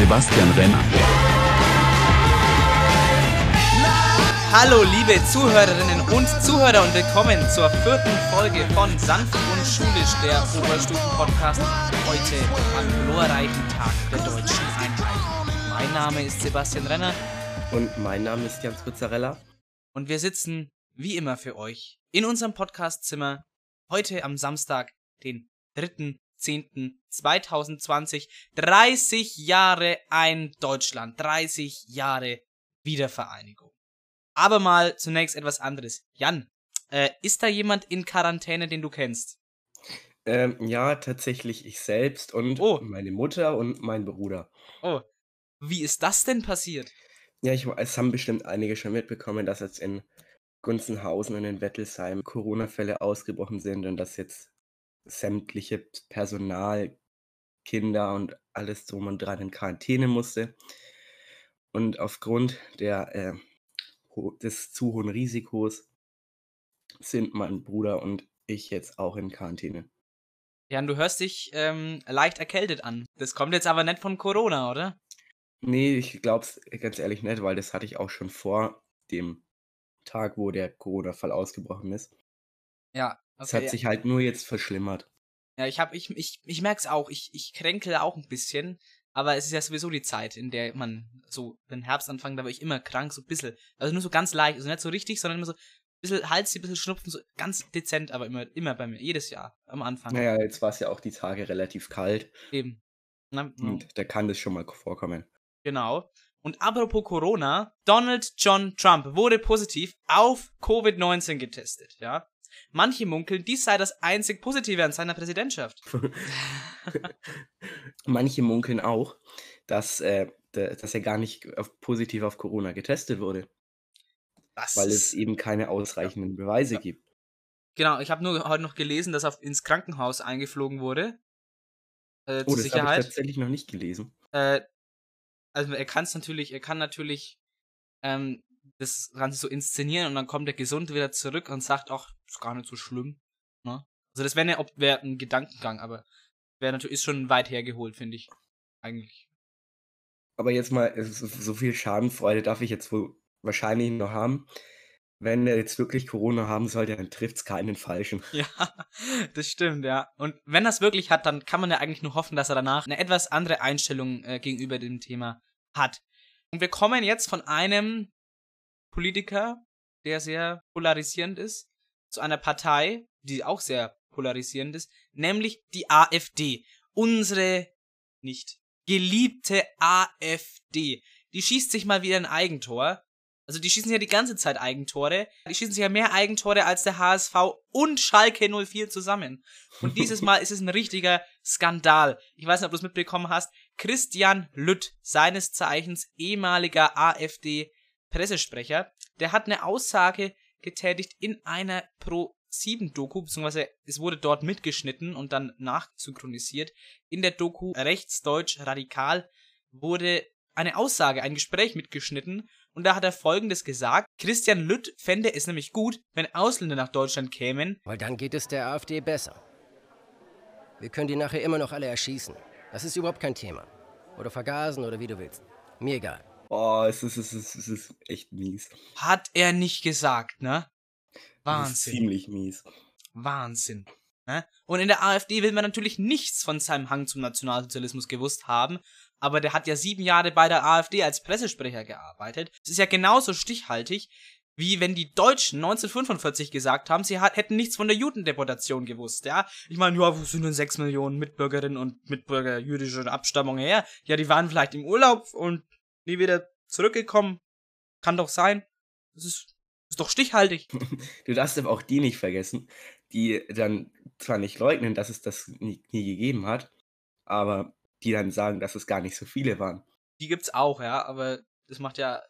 Sebastian Renner. Hallo liebe Zuhörerinnen und Zuhörer und willkommen zur vierten Folge von Sanft und Schulisch, der Oberstufen-Podcast, heute am glorreichen Tag der deutschen Einheit. Mein Name ist Sebastian Renner Und mein Name ist Jans Pizzarella. und wir sitzen wie immer für euch in unserem Podcastzimmer heute am Samstag, den 3.10.2020. 30 Jahre ein Deutschland, 30 Jahre Wiedervereinigung. Aber mal zunächst etwas anderes. Jan, äh, ist da jemand in Quarantäne, den du kennst? Ähm, ja, tatsächlich ich selbst und Oh. meine Mutter und mein Bruder. Oh, wie ist das denn passiert? Ja, ich, es haben bestimmt einige schon mitbekommen, dass jetzt in Gunzenhausen und in Wettelsheim Corona-Fälle ausgebrochen sind und dass jetzt sämtliche Personal, Kinder und alles drum und dran in Quarantäne musste. Und aufgrund der, äh, des zu hohen Risikos sind mein Bruder und ich jetzt auch in Quarantäne. Jan, du hörst dich ähm, leicht erkältet an. Das kommt jetzt aber nicht von Corona, oder? Nee, ich glaub's ganz ehrlich nicht, weil das hatte ich auch schon vor dem Tag, wo der Corona-Fall ausgebrochen ist. Ja. Es hat ja. sich halt nur jetzt verschlimmert. Ja, ich hab, ich, ich, ich merk's auch. Ich, ich kränkel auch ein bisschen. Aber es ist ja sowieso die Zeit, in der man so den Herbst anfängt, da war ich immer krank, so ein bisschen. Also nur so ganz leicht, also nicht so richtig, sondern immer so ein bisschen Hals, ein bisschen Schnupfen, so ganz dezent, aber immer, immer bei mir, jedes Jahr am Anfang. Naja, jetzt war es ja auch die Tage relativ kalt Eben. Na, und da kann das schon mal vorkommen. Genau. Und apropos Corona, Donald John Trump wurde positiv auf Covid-19 getestet, ja. Manche munkeln, dies sei das einzig Positive an seiner Präsidentschaft. Manche munkeln auch, dass, äh, da- dass er gar nicht auf, positiv auf Corona getestet wurde, Das weil es eben keine ausreichenden Beweise gibt. genau, ich habe nur heute noch gelesen, dass er ins Krankenhaus eingeflogen wurde. Äh, Oh, zur das habe ich tatsächlich noch nicht gelesen. Äh, also er kann es natürlich, er kann natürlich ähm, das Ganze so inszenieren und dann kommt er gesund wieder zurück und sagt, ach, ist gar nicht so schlimm. Ne? Also das wäre ne, wär ein Gedankengang, aber wäre natürlich ist schon weit hergeholt, finde ich. Eigentlich. Aber jetzt mal, so, so viel Schadenfreude darf ich jetzt wohl wahrscheinlich noch haben. Wenn er jetzt wirklich Corona haben sollte, dann trifft es keinen Falschen. Ja, das stimmt, ja. Und wenn er es wirklich hat, dann kann man ja eigentlich nur hoffen, dass er danach eine etwas andere Einstellung äh, gegenüber dem Thema hat. Und wir kommen jetzt von einem Politiker, der sehr polarisierend ist, zu einer Partei, die auch sehr polarisierend ist, nämlich die AfD. Unsere nicht geliebte AfD. Die schießt sich mal wieder ein Eigentor. Also die schießen ja die ganze Zeit Eigentore. Die schießen sich ja mehr Eigentore als der HSV und Schalke 04 zusammen. Und dieses Mal ist es ein richtiger Skandal. Ich weiß nicht, ob du es mitbekommen hast. Christian Lütt, seines Zeichens ehemaliger AfD-Pressesprecher, der hat eine Aussage getätigt in einer Pro-7-Doku, beziehungsweise es wurde dort mitgeschnitten und dann nachsynchronisiert. In der Doku Rechtsdeutsch Radikal wurde eine Aussage, ein Gespräch mitgeschnitten und da hat er folgendes gesagt. Christian Lütt fände es nämlich gut, wenn Ausländer nach Deutschland kämen, Weil dann geht es der AfD besser. Wir können die nachher immer noch alle erschießen. Das ist überhaupt kein Thema. Oder vergasen oder wie du willst. Mir egal. Oh, es ist, es ist, es ist echt mies. hat er nicht gesagt, ne? Wahnsinn. ziemlich mies. Wahnsinn. Ne? Und in der AfD will man natürlich nichts von seinem Hang zum Nationalsozialismus gewusst haben, aber der hat ja sieben Jahre bei der AfD als Pressesprecher gearbeitet. Es ist ja genauso stichhaltig, wie wenn die Deutschen 1945 gesagt haben, sie hat, hätten nichts von der Judendeportation gewusst, ja? Ich meine, ja, wo sind denn sechs Millionen Mitbürgerinnen und Mitbürger jüdischer Abstammung her? Ja, die waren vielleicht im Urlaub und nie wieder zurückgekommen. Kann doch sein. Das ist, ist doch stichhaltig. Du darfst aber auch die nicht vergessen, die dann zwar nicht leugnen, dass es das nie, nie gegeben hat, aber die dann sagen, dass es gar nicht so viele waren. die gibt's auch, ja, aber das macht ja,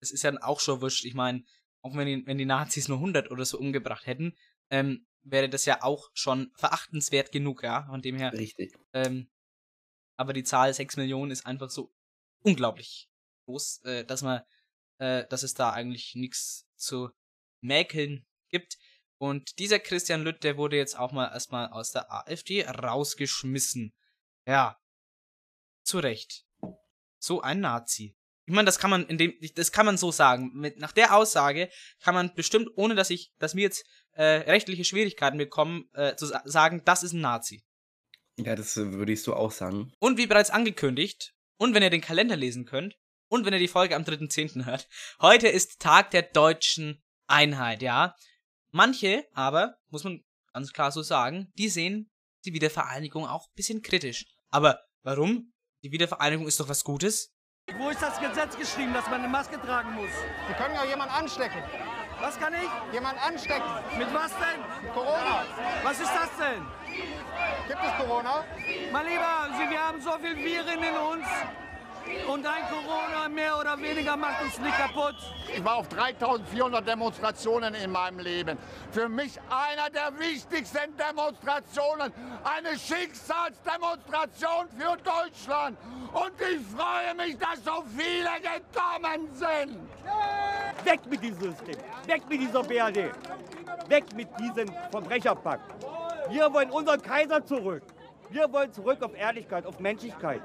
es ist ja auch schon wurscht. Ich meine, auch wenn die, wenn die Nazis nur 100 oder so umgebracht hätten, ähm, wäre das ja auch schon verachtenswert genug, ja, von dem her. Richtig. Ähm, aber die Zahl 6 Millionen ist einfach so unglaublich groß, äh, dass man, äh, dass es da eigentlich nichts zu mäkeln gibt. Und dieser Christian Lütt, der wurde jetzt auch mal erstmal aus der AfD rausgeschmissen. Ja. Zu Recht. So ein Nazi. Ich meine, das kann man in dem, das kann man so sagen. Mit, nach der Aussage kann man bestimmt, ohne dass ich, dass mir jetzt äh, rechtliche Schwierigkeiten bekommen, äh, zu sa sagen, das ist ein Nazi. Ja, das äh, würde ich so auch sagen. Und wie bereits angekündigt, und wenn ihr den Kalender lesen könnt, und wenn ihr die Folge am 3.10. hört, heute ist Tag der deutschen Einheit, ja. Manche aber, muss man ganz klar so sagen, die sehen die Wiedervereinigung auch ein bisschen kritisch. Aber warum? Die Wiedervereinigung ist doch was Gutes. Wo ist das Gesetz geschrieben, dass man eine Maske tragen muss? Sie können ja jemanden anstecken. Was kann ich? Jemanden anstecken. Mit was denn? Corona. Was ist das denn? Gibt es Corona? Mein Lieber, Sie, wir haben so viel Viren in uns. Und ein Corona mehr oder weniger macht uns nicht kaputt. Ich war auf 3400 Demonstrationen in meinem Leben. Für mich einer der wichtigsten Demonstrationen. Eine Schicksalsdemonstration für Deutschland. Und ich freue mich, dass so viele gekommen sind. Weg mit diesem System. Weg mit dieser BRD. Weg mit diesem Verbrecherpakt. Wir wollen unseren Kaiser zurück. Wir wollen zurück auf Ehrlichkeit, auf Menschlichkeit.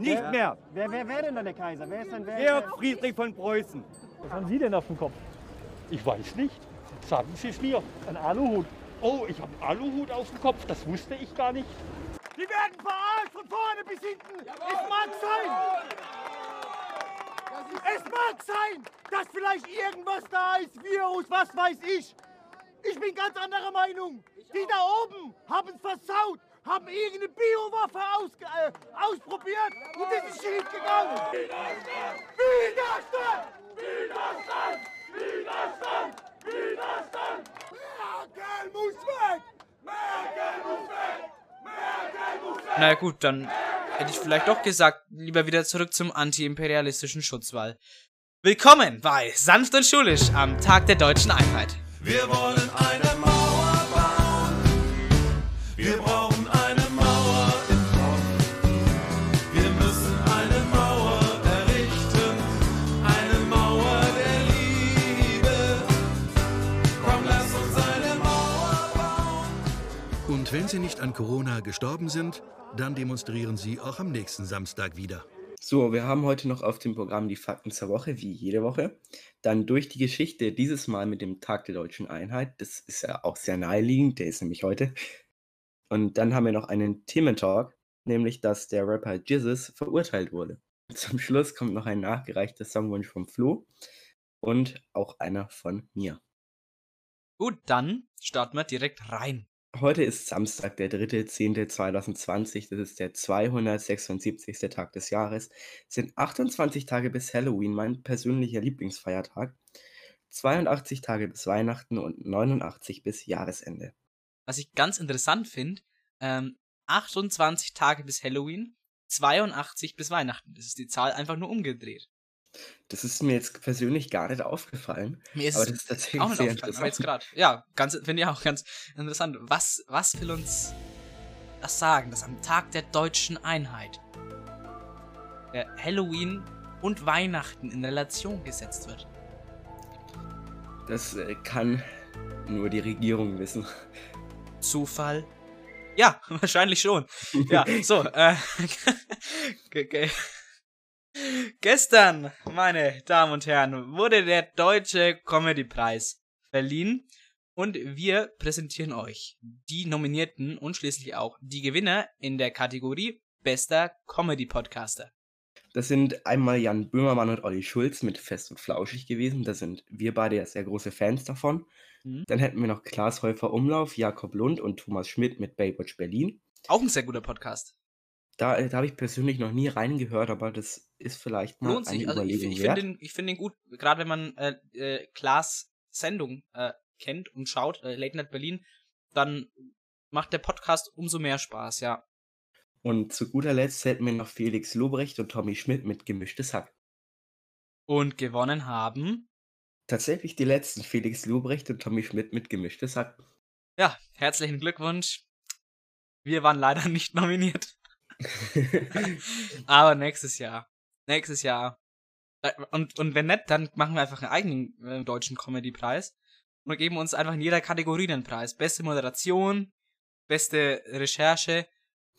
Nicht Ja. mehr. Wer, wer wäre denn dann der Kaiser? Wer ist denn wer? Der Friedrich von Preußen. Was haben Sie denn auf dem Kopf? Ich weiß nicht. Sagen Sie es mir. Ein Aluhut. Oh, ich habe einen Aluhut auf dem Kopf. Das wusste ich gar nicht. Die werden verarscht von vorne bis hinten. Es mag sein. Es mag sein, dass vielleicht irgendwas da ist, Virus, was weiß ich. Ich bin ganz anderer Meinung. Die da oben haben es versaut, haben irgendeine Biowaffe ausge äh, ausprobiert und es ist schief gegangen. Widerstand! Widerstand! Widerstand! Widerstand! Merkel muss weg! Merkel muss weg! Merkel muss weg! Na gut, dann hätte ich vielleicht doch gesagt, lieber wieder zurück zum antiimperialistischen Schutzwall. Willkommen bei Sanft und Schulisch am Tag der deutschen Einheit. Wir wollen eine Mauer bauen. Wir brauchen Und wenn Sie nicht an Corona gestorben sind, dann demonstrieren Sie auch am nächsten Samstag wieder. So, wir haben heute noch auf dem Programm die Fakten zur Woche, wie jede Woche. Dann durch die Geschichte, dieses Mal mit dem Tag der deutschen Einheit. Das ist ja auch sehr naheliegend, der ist nämlich heute. Und dann haben wir noch einen Thementalk, nämlich dass der Rapper Jizzes verurteilt wurde. Zum Schluss kommt noch ein nachgereichter Songwunsch vom Flo und auch einer von mir. Gut, dann starten wir direkt rein. Heute ist Samstag, der 3.10.2020. Das ist der 276. Tag des Jahres. Es sind 28 Tage bis Halloween, mein persönlicher Lieblingsfeiertag. 82 Tage bis Weihnachten und 89 bis Jahresende. Was ich ganz interessant finde, ähm, 28 Tage bis Halloween, 82 bis Weihnachten. Das ist die Zahl einfach nur umgedreht. Das ist mir jetzt persönlich gar nicht aufgefallen. Mir ist aber das ist tatsächlich auch nicht sehr aufgefallen, aber jetzt interessant. gerade. Ja, ganz, finde ich auch ganz interessant. Was, was will uns das sagen, dass am Tag der deutschen Einheit der Halloween und Weihnachten in Relation gesetzt wird? Das äh, kann nur die Regierung wissen. Zufall? Ja, wahrscheinlich schon. Ja, so, äh, ge- gestern, meine Damen und Herren, wurde der Deutsche Comedy-Preis verliehen und wir präsentieren euch die Nominierten und schließlich auch die Gewinner in der Kategorie Bester Comedy-Podcaster. Das sind einmal Jan Böhmermann und Olli Schulz mit Fest und Flauschig gewesen. Da sind wir beide ja sehr große Fans davon. Mhm. Dann hätten wir noch Klaas Häufer Umlauf, Jakob Lund und Thomas Schmidt mit Baywatch Berlin. Auch ein sehr guter Podcast. Da, da habe ich persönlich noch nie reingehört, aber das ist vielleicht mal Lohnt eine sich. Also ich, Überlegung ich wert. finde den, ich find den gut, gerade wenn man äh, äh, Klaas Sendung äh, kennt und schaut, äh, Late Night Berlin, dann macht der Podcast umso mehr Spaß, ja. Und zu guter Letzt hätten wir noch Felix Lobrecht und Tommy Schmidt mit Gemischtes Hack. Und gewonnen haben, Tatsächlich die letzten, Felix Lobrecht und Tommy Schmidt mit Gemischtes Hack. ja, herzlichen Glückwunsch. Wir waren leider nicht nominiert. Aber nächstes Jahr. Nächstes Jahr. Äh, Und, und wenn nicht, dann machen wir einfach einen eigenen äh, deutschen Comedy-Preis. und geben uns einfach in jeder Kategorie einen Preis. Beste Moderation, beste Recherche,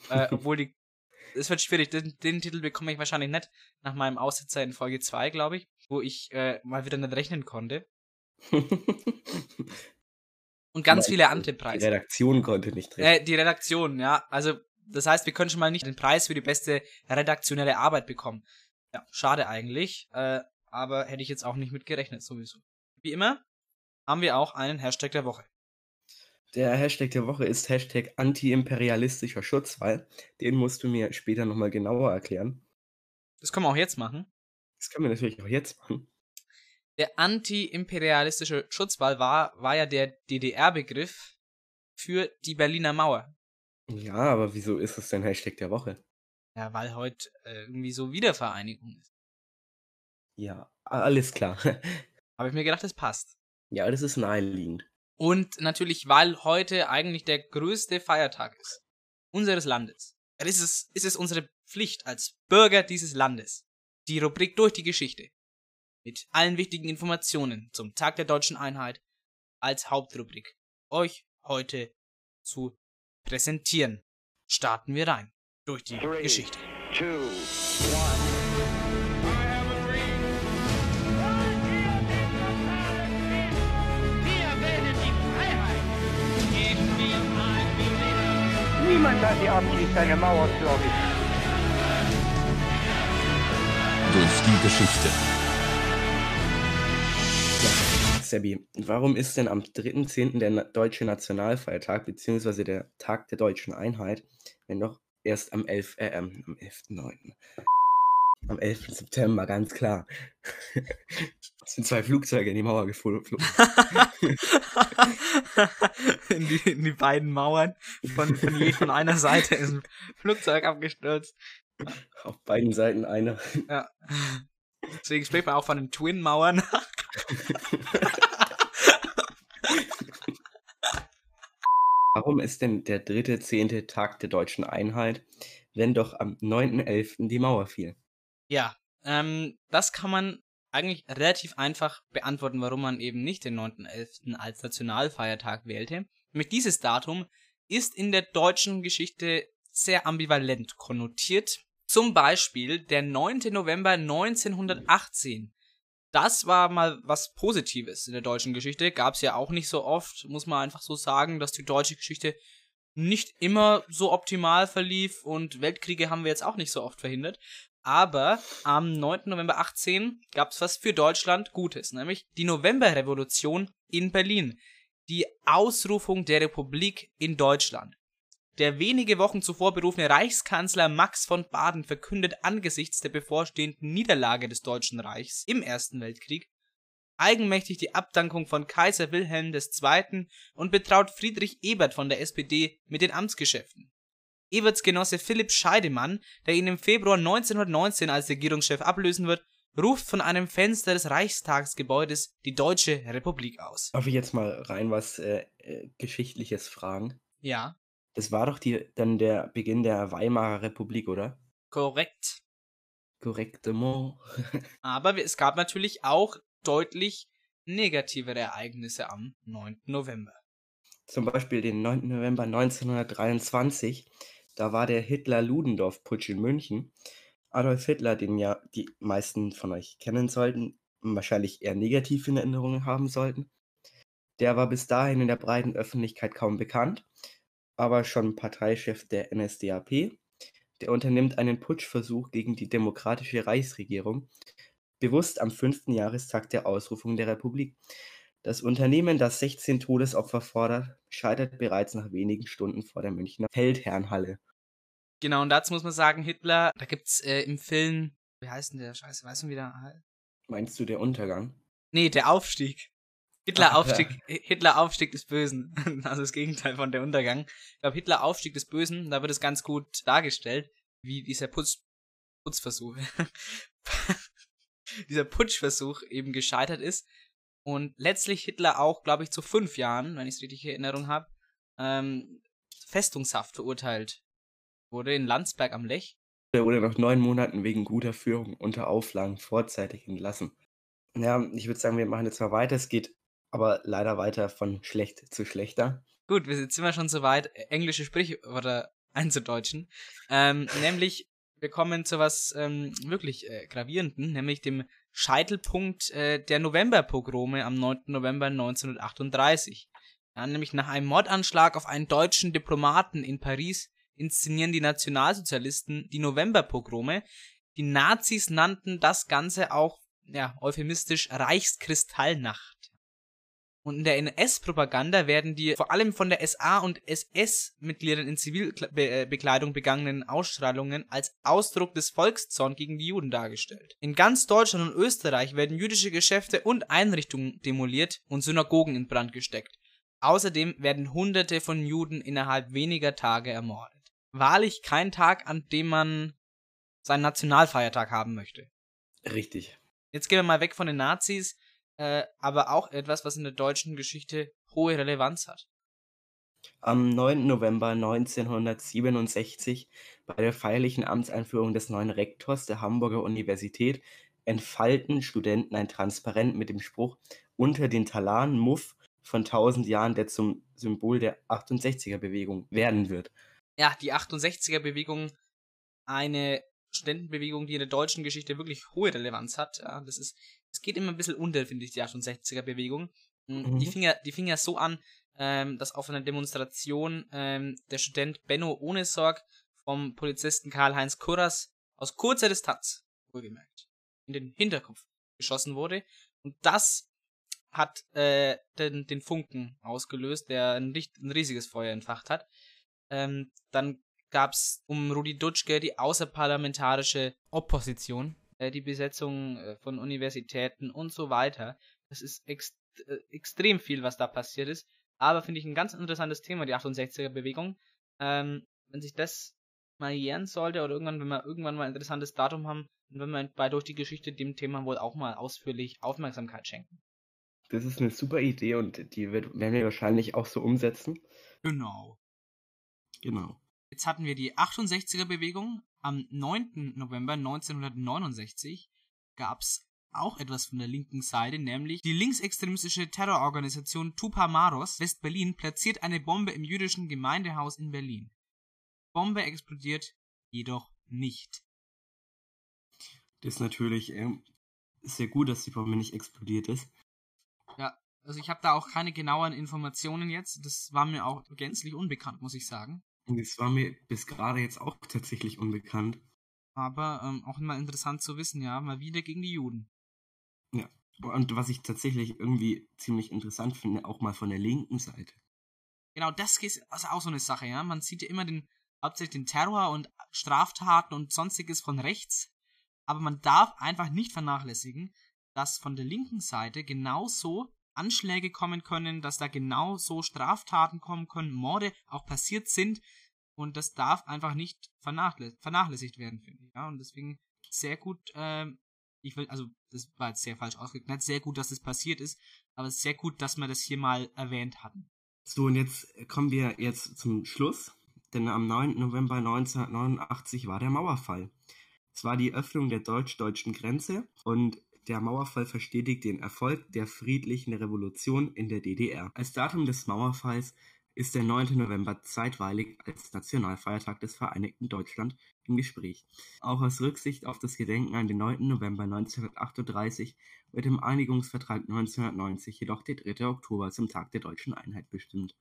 äh, obwohl die. Es wird schwierig, den, den Titel bekomme ich wahrscheinlich nicht nach meinem Aussetzer in Folge 2, glaube ich, wo ich äh, mal wieder nicht rechnen konnte. Und ganz viele andere Die Preise. Redaktion konnte nicht rechnen. Äh, die Redaktion, ja. Also, das heißt, wir können schon mal nicht den Preis für die beste redaktionelle Arbeit bekommen. Ja, schade eigentlich. Äh, aber hätte ich jetzt auch nicht mit gerechnet, sowieso. Wie immer haben wir auch einen Hashtag der Woche. Der Hashtag der Woche ist Hashtag antiimperialistischer Schutzwall. Den musst du mir später nochmal genauer erklären. Das können wir auch jetzt machen. Das können wir natürlich auch jetzt machen. Der antiimperialistische Schutzwall war, war ja der DDR-Begriff für die Berliner Mauer. Ja, aber wieso ist es denn Hashtag der Woche? Ja, weil heute äh, irgendwie so Wiedervereinigung ist. Ja, alles klar. Habe ich mir gedacht, das passt. Ja, das ist naheliegend. Und natürlich, weil heute eigentlich der größte Feiertag ist. Unseres Landes. Dann ist es, ist es unsere Pflicht als Bürger dieses Landes, die Rubrik durch die Geschichte mit allen wichtigen Informationen zum Tag der deutschen Einheit als Hauptrubrik euch heute zu präsentieren. Starten wir rein durch die Geschichte. Niemand hat die Absicht, eine Mauer zu errichten. Durch die Geschichte. Sebi, warum ist denn am 3.10. der na- deutsche Nationalfeiertag bzw. der Tag der deutschen Einheit, wenn doch erst am 11. Äh, ähm, am 11.9. Am 11. September, ganz klar. Es sind zwei Flugzeuge in die Mauer geflogen. in, die, in die beiden Mauern von, von je von einer Seite ist ein Flugzeug abgestürzt. Auf beiden Seiten einer. Ja. Deswegen spricht man auch von den Twin-Mauern. Warum ist denn der 3.10. Tag der deutschen Einheit, wenn doch am 9.11. die Mauer fiel? Ja, ähm, das kann man eigentlich relativ einfach beantworten, warum man eben nicht den 9.11. als Nationalfeiertag wählte. Nämlich dieses Datum ist in der deutschen Geschichte sehr ambivalent konnotiert. Zum Beispiel der 9. November 1918. Das war mal was Positives in der deutschen Geschichte. Gab es ja auch nicht so oft, muss man einfach so sagen, dass die deutsche Geschichte nicht immer so optimal verlief und Weltkriege haben wir jetzt auch nicht so oft verhindert. Aber am 9. November 18 gab es was für Deutschland Gutes, nämlich die Novemberrevolution in Berlin. Die Ausrufung der Republik in Deutschland. Der wenige Wochen zuvor berufene Reichskanzler Max von Baden verkündet angesichts der bevorstehenden Niederlage des Deutschen Reichs im Ersten Weltkrieg eigenmächtig die Abdankung von Kaiser Wilhelm II. und betraut Friedrich Ebert von der SPD mit den Amtsgeschäften. Eberts Genosse Philipp Scheidemann, der ihn im Februar 1919 als Regierungschef ablösen wird, ruft von einem Fenster des Reichstagsgebäudes die Deutsche Republik aus. Darf ich jetzt mal rein was äh, äh, Geschichtliches fragen? Ja, Das war doch die, dann der Beginn der Weimarer Republik, oder? korrekt. Korrektement. Aber es gab natürlich auch deutlich negativere Ereignisse am 9. November. Zum Beispiel den 9. November 1923. Da war der Hitler-Ludendorff-Putsch in München. Adolf Hitler, den ja die meisten von euch kennen sollten, wahrscheinlich eher negativ in Erinnerung haben sollten. Der war bis dahin in der breiten Öffentlichkeit kaum bekannt, aber schon Parteichef der NSDAP. Der unternimmt einen Putschversuch gegen die demokratische Reichsregierung, bewusst am fünften Jahrestag der Ausrufung der Republik. Das Unternehmen, das 16 Todesopfer fordert, scheitert bereits nach wenigen Stunden vor der Münchner Feldherrnhalle. Genau, und dazu muss man sagen, Hitler, da gibt's äh, im Film, wie heißt denn der Scheiße, weißt du wieder? Meinst du der Untergang? Nee, der Aufstieg. Hitler Ach, Aufstieg, Hitler Aufstieg des Bösen. Also das Gegenteil von der Untergang. Ich glaube, Hitler Aufstieg des Bösen, da wird es ganz gut dargestellt, wie dieser Putz, Putzversuch, dieser Putschversuch eben gescheitert ist. Und letztlich Hitler auch, glaube ich, zu fünf Jahren, wenn ich es richtig in Erinnerung habe, ähm, Festungshaft verurteilt wurde in Landsberg am Lech. Er wurde nach neun Monaten wegen guter Führung unter Auflagen vorzeitig entlassen. Ja, ich würde sagen, wir machen jetzt mal weiter. Es geht aber leider weiter von schlecht zu schlechter. Gut, wir sind, wir schon so weit, äh, englische Sprichwörter einzudeutschen. Ähm, nämlich, wir kommen zu was ähm, wirklich äh, Gravierenden, nämlich dem Scheitelpunkt äh, der Novemberpogrome am 9. November 1938. Ja, nämlich nach einem Mordanschlag auf einen deutschen Diplomaten in Paris inszenieren die Nationalsozialisten die Novemberpogrome. Die Nazis nannten das Ganze auch, ja, euphemistisch Reichskristallnacht. Und in der NS-Propaganda werden die vor allem von der SA und SS-Mitgliedern in Zivilbekleidung begangenen Ausstrahlungen als Ausdruck des Volkszorns gegen die Juden dargestellt. In ganz Deutschland und Österreich werden jüdische Geschäfte und Einrichtungen demoliert und Synagogen in Brand gesteckt. Außerdem werden Hunderte von Juden innerhalb weniger Tage ermordet. Wahrlich kein Tag, an dem man seinen Nationalfeiertag haben möchte. Richtig. Jetzt gehen wir mal weg von den Nazis äh, aber auch etwas, was in der deutschen Geschichte hohe Relevanz hat. Am 9. November 1967, bei der feierlichen Amtseinführung des neuen Rektors der Hamburger Universität, entfalten Studenten ein Transparent mit dem Spruch unter den Talaren Muff von 1000 Jahren, der zum Symbol der 68er-Bewegung werden wird. Ja, die 68er-Bewegung, eine Studentenbewegung, die in der deutschen Geschichte wirklich hohe Relevanz hat. Ja, das ist es geht immer ein bisschen unter, finde ich, die 68er-Bewegung. Mhm. Die, fing ja, die fing ja so an, ähm, dass auf einer Demonstration ähm, der Student Benno Ohnesorg vom Polizisten Karl-Heinz Kurras aus kurzer Distanz, wohlgemerkt, in den Hinterkopf geschossen wurde. Und das hat äh, den, den Funken ausgelöst, der ein, ein riesiges Feuer entfacht hat. Ähm, dann gab es um Rudi Dutschke die außerparlamentarische Opposition, äh, die Besetzung äh, von Universitäten und so weiter. Das ist ext äh, extrem viel, was da passiert ist. Aber finde ich ein ganz interessantes Thema, die 68er-Bewegung. Ähm, wenn sich das mal jähren sollte oder irgendwann, wenn wir irgendwann mal ein interessantes Datum haben, dann werden wir bei durch die Geschichte dem Thema wohl auch mal ausführlich Aufmerksamkeit schenken. Das ist eine super Idee und die wird, werden wir wahrscheinlich auch so umsetzen. Genau. Genau. Jetzt hatten wir die 68er-Bewegung. Am 9. November 1969 gab es auch etwas von der linken Seite, nämlich die linksextremistische Terrororganisation Tupamaros West-Berlin platziert eine Bombe im jüdischen Gemeindehaus in Berlin. Bombe explodiert jedoch nicht. Das ist natürlich äh, sehr gut, dass die Bombe nicht explodiert ist. Ja, also ich habe da auch keine genauen Informationen jetzt. Das war mir auch gänzlich unbekannt, muss ich sagen. Das war mir bis gerade jetzt auch tatsächlich unbekannt. Aber ähm, auch immer interessant zu wissen, ja, mal wieder gegen die Juden. Ja, und was ich tatsächlich irgendwie ziemlich interessant finde, auch mal von der linken Seite. Genau, das ist auch so eine Sache, ja. Man sieht ja immer den, hauptsächlich den Terror und Straftaten und sonstiges von rechts. Aber man darf einfach nicht vernachlässigen, dass von der linken Seite genauso Anschläge kommen können, dass da genau so Straftaten kommen können, Morde auch passiert sind und das darf einfach nicht vernachlä vernachlässigt werden, finde ich. Ja, und deswegen sehr gut, ähm, ich will, also das war jetzt sehr falsch ausgeknallt, sehr gut, dass das passiert ist, aber sehr gut, dass wir das hier mal erwähnt hatten. So, und jetzt kommen wir jetzt zum Schluss, denn am 9. November 1989 war der Mauerfall. Es war die Öffnung der deutsch-deutschen Grenze und der Mauerfall verstetigt den Erfolg der friedlichen Revolution in der DDR. Als Datum des Mauerfalls ist der 9. November zeitweilig als Nationalfeiertag des Vereinigten Deutschland im Gespräch. Auch aus Rücksicht auf das Gedenken an den 9. November 1938 wird im Einigungsvertrag 1990 jedoch der 3. Oktober zum Tag der deutschen Einheit bestimmt.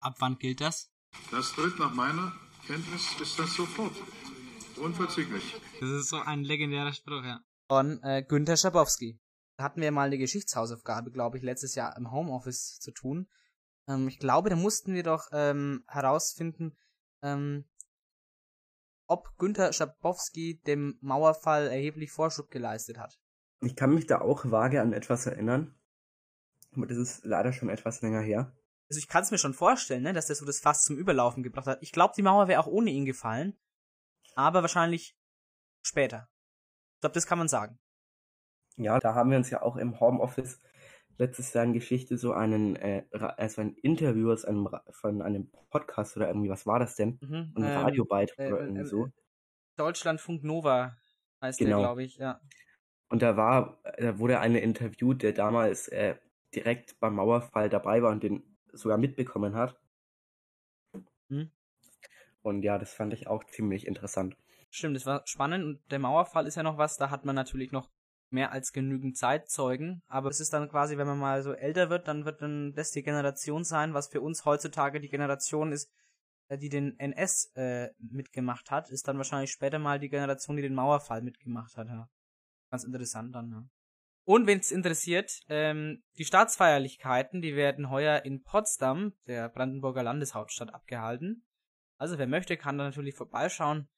Ab wann gilt das? Das tritt nach meiner Kenntnis ist das sofort. Unverzüglich. Das ist so ein legendärer Spruch, ja von äh, Günther Schabowski. Da hatten wir mal eine Geschichtshausaufgabe, glaube ich, letztes Jahr im Homeoffice zu tun. Ähm, ich glaube, da mussten wir doch ähm, herausfinden, ähm, ob Günther Schabowski dem Mauerfall erheblich Vorschub geleistet hat. Ich kann mich da auch vage an etwas erinnern. Aber das ist leider schon etwas länger her. Also ich kann es mir schon vorstellen, ne, dass der so das Fass zum Überlaufen gebracht hat. Ich glaube, die Mauer wäre auch ohne ihn gefallen. Aber wahrscheinlich später. Ich glaube, das kann man sagen. Ja, da haben wir uns ja auch im Homeoffice letztes Jahr in Geschichte so einen, äh, also ein Interview aus einem, von einem Podcast oder irgendwie, was war das denn? Mhm, ein ähm, Radiobeitrag äh, oder irgendwie äh, so. Deutschlandfunk Nova heißt genau. der, glaube ich, ja. Und da war, da wurde eine interviewt, der damals äh, direkt beim Mauerfall dabei war und den sogar mitbekommen hat. Hm. Und ja, das fand ich auch ziemlich interessant. Stimmt, das war spannend und der Mauerfall ist ja noch was, da hat man natürlich noch mehr als genügend Zeitzeugen, aber es ist dann quasi, wenn man mal so älter wird, dann wird dann das die Generation sein, was für uns heutzutage die Generation ist, äh, die den NS äh, mitgemacht hat, ist dann wahrscheinlich später mal die Generation, die den Mauerfall mitgemacht hat, ja. Ganz interessant dann, ja. Und wenn es interessiert, ähm, die Staatsfeierlichkeiten, die werden heuer in Potsdam, der Brandenburger Landeshauptstadt, abgehalten. Also wer möchte, kann da natürlich vorbeischauen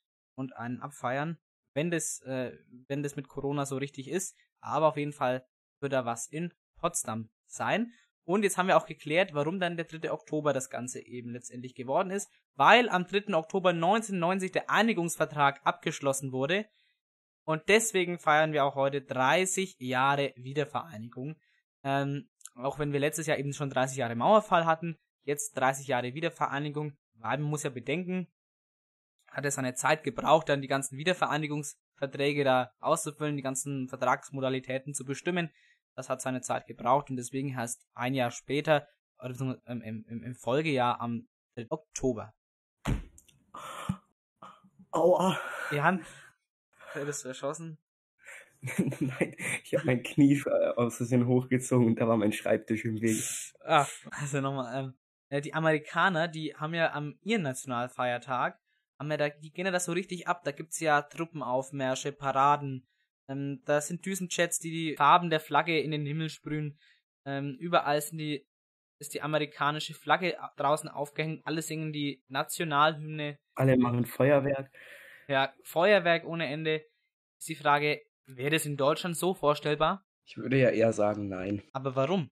und einen abfeiern, wenn das, äh, wenn das mit Corona so richtig ist. Aber auf jeden Fall wird da was in Potsdam sein. Und jetzt haben wir auch geklärt, warum dann der 3. Oktober das Ganze eben letztendlich geworden ist. Weil am 3. Oktober 1990 der Einigungsvertrag abgeschlossen wurde. Und deswegen feiern wir auch heute 30 Jahre Wiedervereinigung. Ähm, auch wenn wir letztes Jahr eben schon 30 Jahre Mauerfall hatten, jetzt 30 Jahre Wiedervereinigung. Weil man muss ja bedenken, hat es seine Zeit gebraucht, dann die ganzen Wiedervereinigungsverträge da auszufüllen, die ganzen Vertragsmodalitäten zu bestimmen. Das hat seine Zeit gebraucht und deswegen heißt ein Jahr später, also im, im, im Folgejahr am 3. Oktober. Aua. Jan, hättest du erschossen? Nein, ich habe mein Knie äh, aus Versehen hochgezogen und da war mein Schreibtisch im Weg. Ah, also nochmal, ähm, die Amerikaner, die haben ja am ihren Nationalfeiertag, haben ja da, die gehen ja das so richtig ab, da gibt's ja Truppenaufmärsche, Paraden, ähm, da sind Düsenjets, die die Farben der Flagge in den Himmel sprühen, ähm, überall sind die, ist die amerikanische Flagge draußen aufgehängt, alle singen die Nationalhymne. Alle machen Feuerwerk. Ja, Feuerwerk ohne Ende. Ist die Frage, wäre das in Deutschland so vorstellbar? Ich würde ja eher sagen, nein. Aber warum?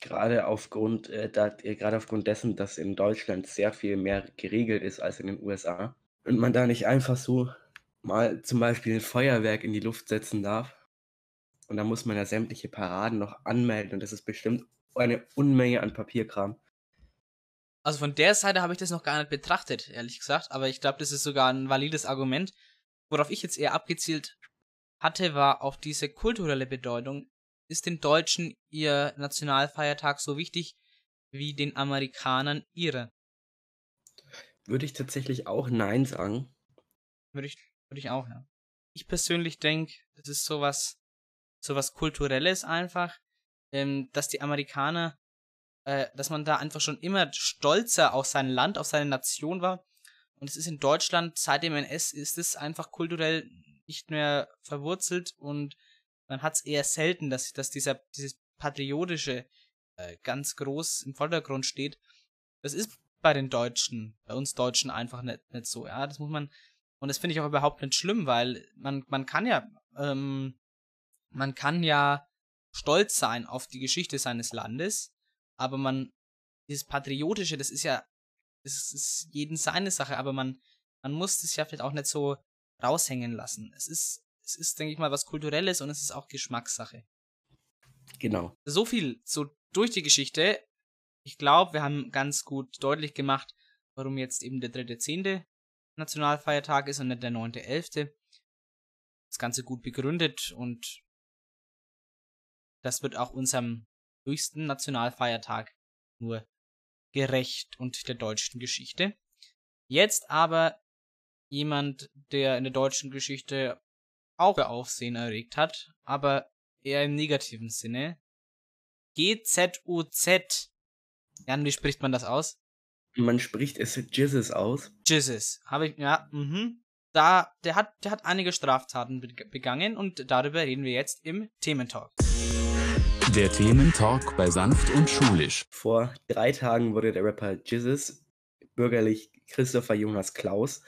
Gerade aufgrund, äh, da, äh, gerade aufgrund dessen, dass in Deutschland sehr viel mehr geregelt ist als in den USA. Und man da nicht einfach so mal zum Beispiel ein Feuerwerk in die Luft setzen darf. Und da muss man ja sämtliche Paraden noch anmelden und das ist bestimmt eine Unmenge an Papierkram. Also von der Seite habe ich das noch gar nicht betrachtet, ehrlich gesagt, aber ich glaube, das ist sogar ein valides Argument. Worauf ich jetzt eher abgezielt hatte, war auf diese kulturelle Bedeutung. Ist den Deutschen ihr Nationalfeiertag so wichtig wie den Amerikanern ihre? Würde ich tatsächlich auch Nein sagen. Würde ich, würde ich auch, ja. Ich persönlich denke, das ist sowas, sowas Kulturelles einfach, ähm, dass die Amerikaner, äh, dass man da einfach schon immer stolzer auf sein Land, auf seine Nation war. Und es ist in Deutschland, seit dem NS ist es einfach kulturell nicht mehr verwurzelt und man hat es eher selten, dass, dass dieser, dieses patriotische äh, ganz groß im Vordergrund steht. Das ist bei den Deutschen, bei uns Deutschen einfach nicht, nicht so, ja. Das muss man, und das finde ich auch überhaupt nicht schlimm, weil man, man kann ja, ähm, man kann ja stolz sein auf die Geschichte seines Landes, aber man, dieses Patriotische, das ist ja, das ist jeden seine Sache, aber man, man muss das ja vielleicht auch nicht so raushängen lassen. Es ist, es ist, denke ich mal, was Kulturelles und es ist auch Geschmackssache. Genau. So viel so durch die Geschichte. Ich glaube, wir haben ganz gut deutlich gemacht, warum jetzt eben der dritte Zehnte Nationalfeiertag ist und nicht der neunte Elfte. Das Ganze gut begründet und das wird auch unserem höchsten Nationalfeiertag nur gerecht und der deutschen Geschichte. Jetzt aber jemand, der in der deutschen Geschichte auch Aufsehen erregt hat, aber eher im negativen Sinne. GZUZ. Jan, wie spricht man das aus? Man spricht es Jizzes aus. Jizzes. Habe ich, ja, mhm. Da, der hat, der hat einige Straftaten begangen und darüber reden wir jetzt im Thementalk. Der Thementalk bei Sanft und Schulisch. Vor drei Tagen wurde der Rapper Jizzes, bürgerlich Christopher Jonas Klaus,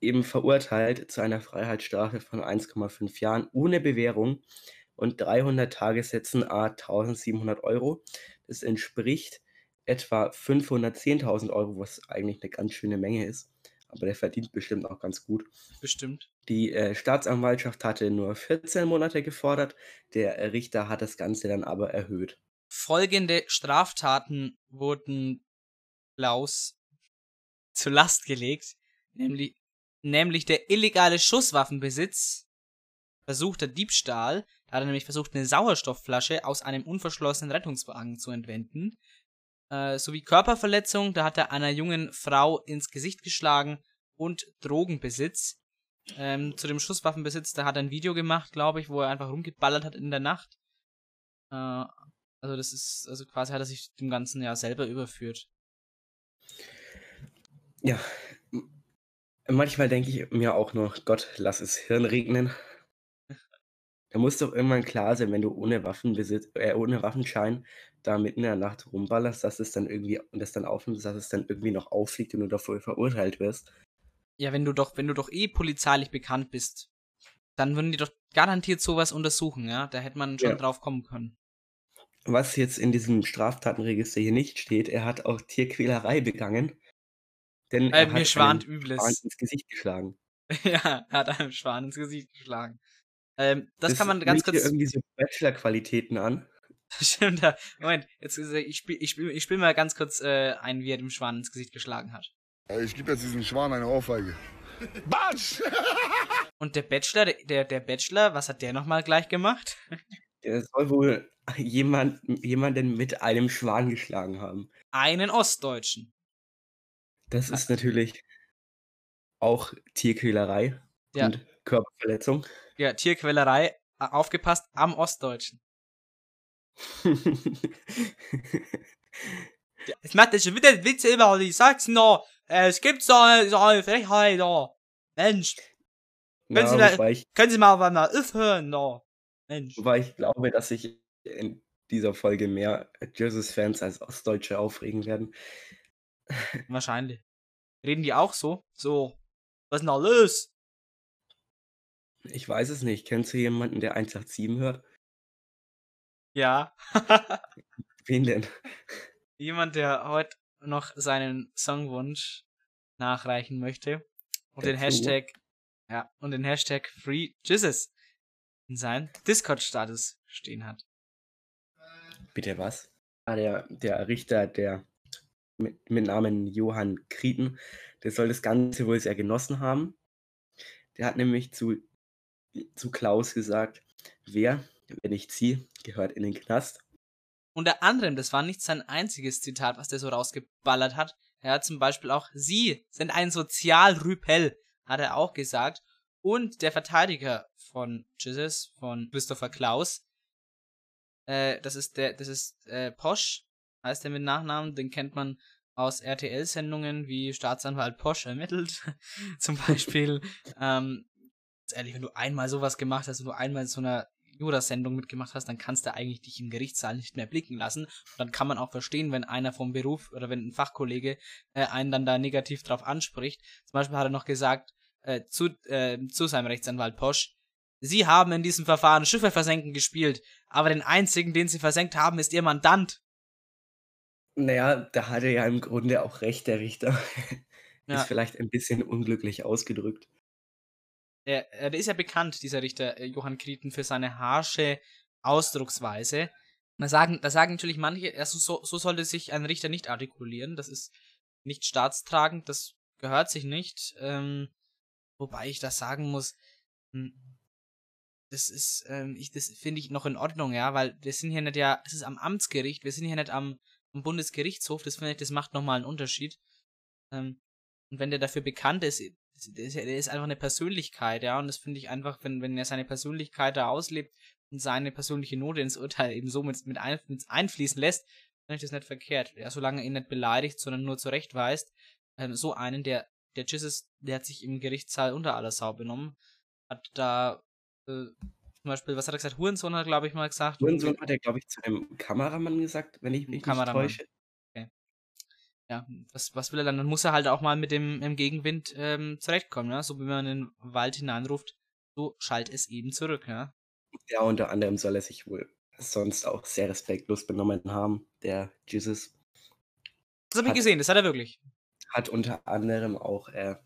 eben verurteilt zu einer Freiheitsstrafe von 1,5 Jahren ohne Bewährung und 300 Tagessätzen a 1700 Euro. Das entspricht etwa 510.000 Euro, was eigentlich eine ganz schöne Menge ist. Aber der verdient bestimmt auch ganz gut. Bestimmt. Die äh, Staatsanwaltschaft hatte nur 14 Monate gefordert. Der Richter hat das Ganze dann aber erhöht. Folgende Straftaten wurden Klaus zur Last gelegt, nämlich, nämlich der illegale Schusswaffenbesitz, versuchter Diebstahl. Da hat er nämlich versucht, eine Sauerstoffflasche aus einem unverschlossenen Rettungswagen zu entwenden. Äh, sowie Körperverletzung, da hat er einer jungen Frau ins Gesicht geschlagen und Drogenbesitz. Ähm, zu dem Schusswaffenbesitz, da hat er ein Video gemacht, glaube ich, wo er einfach rumgeballert hat in der Nacht. Äh, also das ist, also quasi hat er sich dem Ganzen ja selber überführt. Ja. Manchmal denke ich mir auch nur, Gott, lass es Hirn regnen. Da muss doch irgendwann klar sein, wenn du ohne Waffenbesitz, äh, ohne Waffenschein da mitten in der Nacht rumballerst, dass es dann irgendwie und das dann aufnimmst, dass es dann irgendwie noch auffliegt und du dafür verurteilt wirst. Ja, wenn du doch, wenn du doch eh polizeilich bekannt bist, dann würden die doch garantiert sowas untersuchen, ja? Da hätte man schon Ja. drauf kommen können. Was jetzt in diesem Straftatenregister hier nicht steht, er hat auch Tierquälerei begangen. Denn Äh, er mir hat schwant Übles. Schwan ins Gesicht geschlagen. ja, er hat einem Schwan ins Gesicht geschlagen. Ähm, das, kann man ganz hier kurz. irgendwie so Bachelor-Qualitäten an. Stimmt, da, Moment, jetzt ich spiel, ich spiel, ich spiel mal ganz kurz äh, ein, wie er dem Schwan ins Gesicht geschlagen hat. Ich gebe jetzt diesem Schwan eine Ohrfeige. Batsch! Und der Bachelor, der, der, der Bachelor, was hat der nochmal gleich gemacht? Der soll wohl jemand, jemanden mit einem Schwan geschlagen haben. Einen Ostdeutschen. Das ist natürlich auch Tierquälerei Ja. und Körperverletzung. Ja, Tierquälerei, äh, aufgepasst, am Ostdeutschen. Es macht ja schon wieder Witze über die Sachsen da. Äh, Es gibt so eine, so eine Frechheit da. Mensch. Können, Ja, Sie mal, ich- können Sie mal mal aufhören da. Mensch. Wobei ich glaube, dass sich in dieser Folge mehr Jesus-Fans als Ostdeutsche aufregen werden. Wahrscheinlich. Reden die auch so? So. Was ist denn da los? Ich weiß es nicht. Kennst du jemanden, der 187 hört? Ja. Wen denn? Jemand, der heute noch seinen Songwunsch nachreichen möchte und den Dazu. Hashtag, ja, und den Hashtag Free Jesus in seinen Discord-Status stehen hat. Bitte was? Ah, der, der Richter, der mit, mit Namen Johann Krieten, der soll das Ganze wohl sehr genossen haben. Der hat nämlich zu, zu Klaus gesagt, wer, wenn nicht sie, gehört in den Knast. Unter anderem, das war nicht sein einziges Zitat, was der so rausgeballert hat. Er hat zum Beispiel auch, Sie sind ein Sozialrüpel, hat er auch gesagt. Und der Verteidiger von Jesus, von Christopher Klaus, äh, das ist der, das ist äh, Posch, heißt er mit Nachnamen, den kennt man aus RTL-Sendungen wie Staatsanwalt Posch ermittelt. zum Beispiel, ähm, ehrlich, wenn du einmal sowas gemacht hast und du einmal in so einer Jura-Sendung mitgemacht hast, dann kannst du eigentlich dich im Gerichtssaal nicht mehr blicken lassen. Und dann kann man auch verstehen, wenn einer vom Beruf oder wenn ein Fachkollege äh, einen dann da negativ drauf anspricht. Zum Beispiel hat er noch gesagt äh, zu, äh, zu seinem Rechtsanwalt Posch, Sie haben in diesem Verfahren Schiffe versenken gespielt, aber den einzigen, den Sie versenkt haben, ist Ihr Mandant. Naja, da hat er ja im Grunde auch recht, der Richter. Ja. Ist vielleicht ein bisschen unglücklich ausgedrückt. Der, äh, der ist ja bekannt, dieser Richter äh, Johann Krieten, für seine harsche Ausdrucksweise. Da sagen, da sagen natürlich manche, ja, so, so, so sollte sich ein Richter nicht artikulieren. Das ist nicht staatstragend, das gehört sich nicht. Ähm, wobei ich das sagen muss, hm, das ist, ähm, ich, das finde ich noch in Ordnung, ja, weil wir sind hier nicht ja, das ist am Amtsgericht, wir sind hier nicht am, am Bundesgerichtshof, das finde ich, das macht nochmal einen Unterschied. Ähm, und wenn der dafür bekannt ist, der ist, ja- der ist einfach eine Persönlichkeit, ja, und das finde ich einfach, wenn, wenn er seine Persönlichkeit da auslebt und seine persönliche Note ins Urteil eben so mit, mit, ein, mit einfließen lässt, finde ich das nicht verkehrt. Ja, solange er ihn nicht beleidigt, sondern nur zurechtweist, ähm, so einen, der, der Jesus, der hat sich im Gerichtssaal unter aller Sau benommen, hat da, äh, zum Beispiel, was hat er gesagt? Hurensohn hat glaube ich, mal gesagt. Hurensohn hat er, glaube ich, zu einem Kameramann gesagt, wenn ich mich Kameramann. nicht täusche. Okay. Ja, was, was will er dann? Dann muss er halt auch mal mit dem im Gegenwind ähm, zurechtkommen, ja. So wie man in den Wald hineinruft, so schallt es eben zurück, ja. Ja, unter anderem soll er sich wohl sonst auch sehr respektlos benommen haben, der Jesus. Das habe ich gesehen, das hat er wirklich. Hat unter anderem auch äh,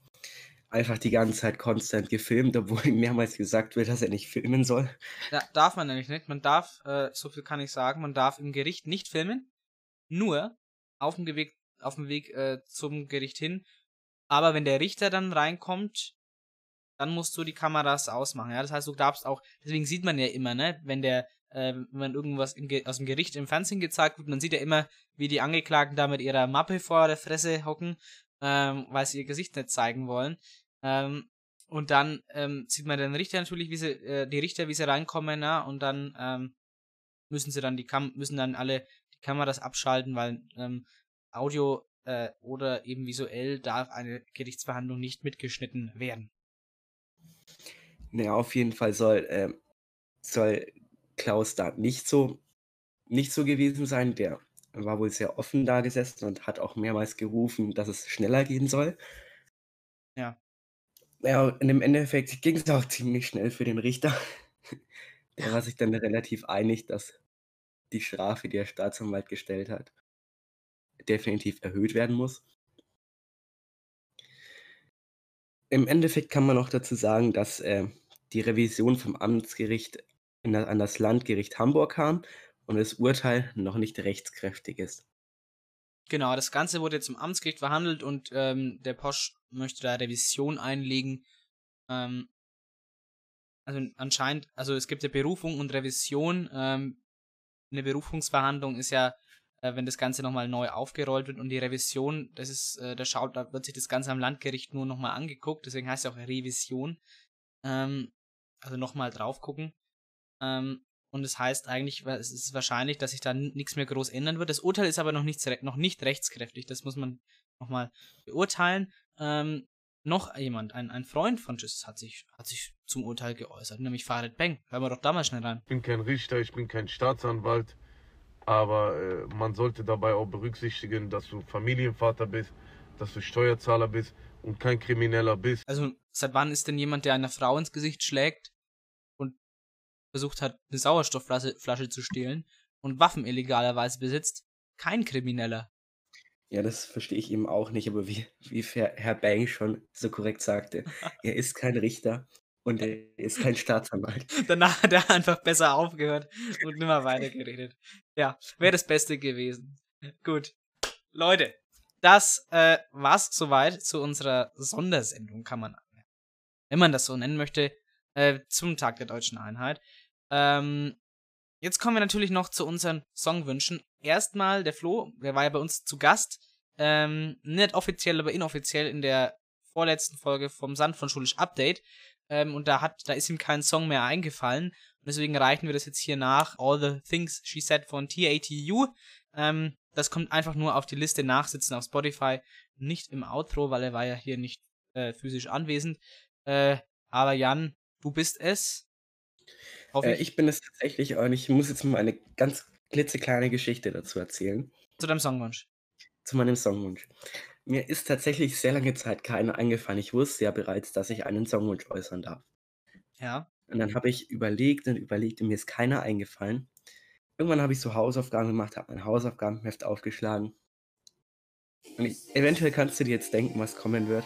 einfach die ganze Zeit konstant gefilmt, obwohl ihm mehrmals gesagt wird, dass er nicht filmen soll. Ja, darf man nämlich nicht. Man darf, äh, so viel kann ich sagen, man darf im Gericht nicht filmen. Nur auf dem Weg, auf dem Weg äh, zum Gericht hin. Aber wenn der Richter dann reinkommt, dann musst du die Kameras ausmachen. Ja, das heißt, du darfst auch, deswegen sieht man ja immer, ne, wenn der, äh, wenn irgendwas aus dem Gericht im Fernsehen gezeigt wird, man sieht ja immer, wie die Angeklagten da mit ihrer Mappe vor der Fresse hocken, ähm, weil sie ihr Gesicht nicht zeigen wollen. Ähm, und dann ähm, sieht man den Richter natürlich, wie sie, äh, die Richter, wie sie reinkommen, na, und dann ähm, müssen sie dann die Kam müssen dann alle die Kameras abschalten, weil ähm, Audio äh, oder eben visuell darf eine Gerichtsverhandlung nicht mitgeschnitten werden. Naja, auf jeden Fall soll, ähm, soll Klaus da nicht so, nicht so gewesen sein. Der war wohl sehr offen da gesessen und hat auch mehrmals gerufen, dass es schneller gehen soll. Ja. Ja, und im Endeffekt ging es auch ziemlich schnell für den Richter. Der war sich dann relativ einig, dass die Strafe, die der Staatsanwalt gestellt hat, definitiv erhöht werden muss. Im Endeffekt kann man noch dazu sagen, dass äh, die Revision vom Amtsgericht in an das Landgericht Hamburg kam und das Urteil noch nicht rechtskräftig ist. Genau, das Ganze wurde jetzt im Amtsgericht verhandelt und ähm, der Posch möchte da Revision einlegen. Ähm, also anscheinend, also es gibt ja Berufung und Revision. Ähm, eine Berufungsverhandlung ist ja, äh, wenn das Ganze nochmal neu aufgerollt wird und die Revision, das ist, äh, da schaut, da wird sich das Ganze am Landgericht nur nochmal angeguckt, deswegen heißt es auch Revision. Ähm, also nochmal drauf gucken. Ähm, und es heißt eigentlich, es ist wahrscheinlich, dass sich da nichts mehr groß ändern wird. Das Urteil ist aber noch nicht, noch nicht rechtskräftig. Das muss man nochmal beurteilen. Ähm, noch jemand, ein, ein Freund von Justice hat sich, hat sich zum Urteil geäußert, nämlich Farid Beng. Hören wir doch da mal schnell rein. Ich bin kein Richter, ich bin kein Staatsanwalt, aber äh, man sollte dabei auch berücksichtigen, dass du Familienvater bist, dass du Steuerzahler bist und kein Krimineller bist. Also, seit wann ist denn jemand, der einer Frau ins Gesicht schlägt versucht hat, eine Sauerstoffflasche Flasche zu stehlen und Waffen illegalerweise besitzt, kein Krimineller? Ja, das verstehe ich eben auch nicht, aber wie, wie Herr Bang schon so korrekt sagte, er ist kein Richter und er ist kein Staatsanwalt. Danach hat er einfach besser aufgehört und nimmer weitergeredet. Ja, wäre das Beste gewesen. Gut. Leute, das äh, war's soweit zu unserer Sondersendung, kann man, wenn man das so nennen möchte, äh, zum Tag der deutschen Einheit. Ähm, jetzt kommen wir natürlich noch zu unseren Songwünschen. Erstmal der Flo, der war ja bei uns zu Gast, ähm, nicht offiziell, aber inoffiziell in der vorletzten Folge vom Sand von Schulisch Update. Ähm, und da hat, da ist ihm kein Song mehr eingefallen. Und deswegen reichen wir das jetzt hier nach. All the Things She Said von TATU. Ähm, das kommt einfach nur auf die Liste nachsitzen auf Spotify. Nicht im Outro, weil er war ja hier nicht äh, physisch anwesend. Äh, aber Jan, du bist es. Äh, ich bin es tatsächlich und ich muss jetzt mal eine ganz klitzekleine Geschichte dazu erzählen. Zu deinem Songwunsch. Zu meinem Songwunsch. Mir ist tatsächlich sehr lange Zeit keiner eingefallen. Ich wusste ja bereits, dass ich einen Songwunsch äußern darf. Ja. Und dann habe ich überlegt und überlegt und mir ist keiner eingefallen. Irgendwann habe ich so Hausaufgaben gemacht, habe mein Hausaufgabenheft aufgeschlagen. Und ich, eventuell kannst du dir jetzt denken, was kommen wird.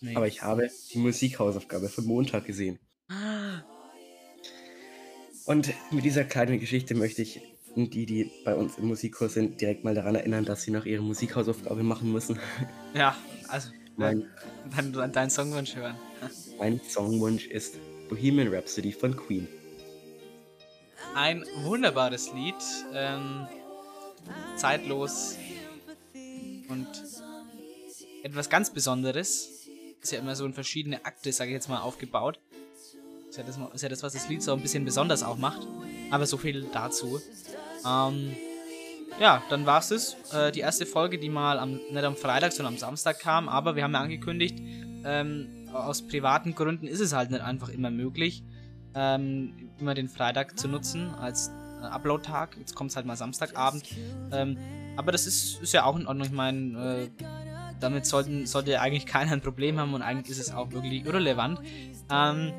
Nee. Aber ich habe die Musikhausaufgabe von Montag gesehen. Und mit dieser kleinen Geschichte möchte ich die, die bei uns im Musikkurs sind, direkt mal daran erinnern, dass sie noch ihre Musikhausaufgabe machen müssen. Ja, also Mein, dann, dann deinen Songwunsch hören. mein Songwunsch ist Bohemian Rhapsody von Queen. Ein wunderbares Lied, ähm, zeitlos und etwas ganz Besonderes. Ist ja immer so in verschiedene Akte, sage ich jetzt mal, aufgebaut. Ja, das, ist ja das, was das Lied so ein bisschen besonders auch macht. Aber so viel dazu. Ähm, ja, dann war es das. Äh, die erste Folge, die mal am, nicht am Freitag, sondern am Samstag kam. Aber wir haben ja angekündigt, ähm, aus privaten Gründen ist es halt nicht einfach immer möglich, ähm, immer den Freitag zu nutzen als äh, Upload-Tag. Jetzt kommt es halt mal Samstagabend. Ähm, aber das ist, ist ja auch in Ordnung. Ich meine, äh, damit sollten, sollte eigentlich keiner ein Problem haben und eigentlich ist es auch wirklich irrelevant. Ähm,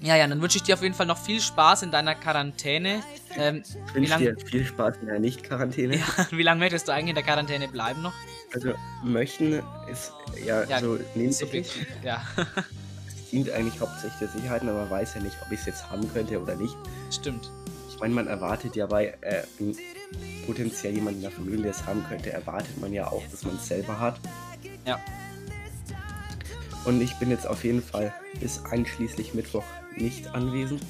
ja, ja, dann wünsche ich dir auf jeden Fall noch viel Spaß in deiner Quarantäne. Ähm, Ich wünsche lange dir viel Spaß in der Nicht-Quarantäne. ja, wie lang möchtest du eigentlich in der Quarantäne bleiben noch? Also möchten ist ja, Ja, so nebensächlich. subjektiv, ja. Es dient eigentlich hauptsächlich der Sicherheit, aber man weiß ja nicht, ob ich es jetzt haben könnte oder nicht. Stimmt. Ich meine, man erwartet ja bei äh, potenziell jemand in der Familie der es haben könnte, erwartet man ja auch, dass man es selber hat. Ja. Und ich bin jetzt auf jeden Fall bis einschließlich Mittwoch nicht anwesend.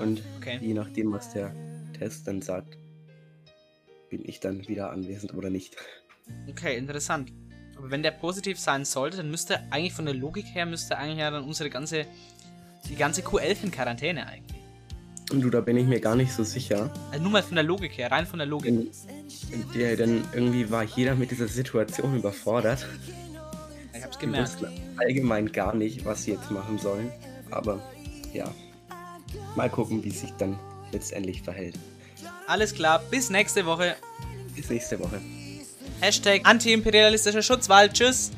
Und Okay. je nachdem, was der Test dann sagt, bin ich dann wieder anwesend oder nicht. Okay, interessant. Aber wenn der positiv sein sollte, dann müsste eigentlich von der Logik her, müsste eigentlich ja dann unsere ganze, die ganze Q11 in Quarantäne eigentlich. Und du, da bin ich mir gar nicht so sicher. Also nur mal von der Logik her, rein von der Logik. Der, denn irgendwie war jeder mit dieser Situation überfordert. Ich hab's gemerkt. allgemein gar nicht, was sie jetzt machen sollen. Aber ja, mal gucken, wie sich dann letztendlich verhält. Alles klar, bis nächste Woche. Bis nächste Woche. Hashtag antiimperialistischer Schutzwald. Tschüss.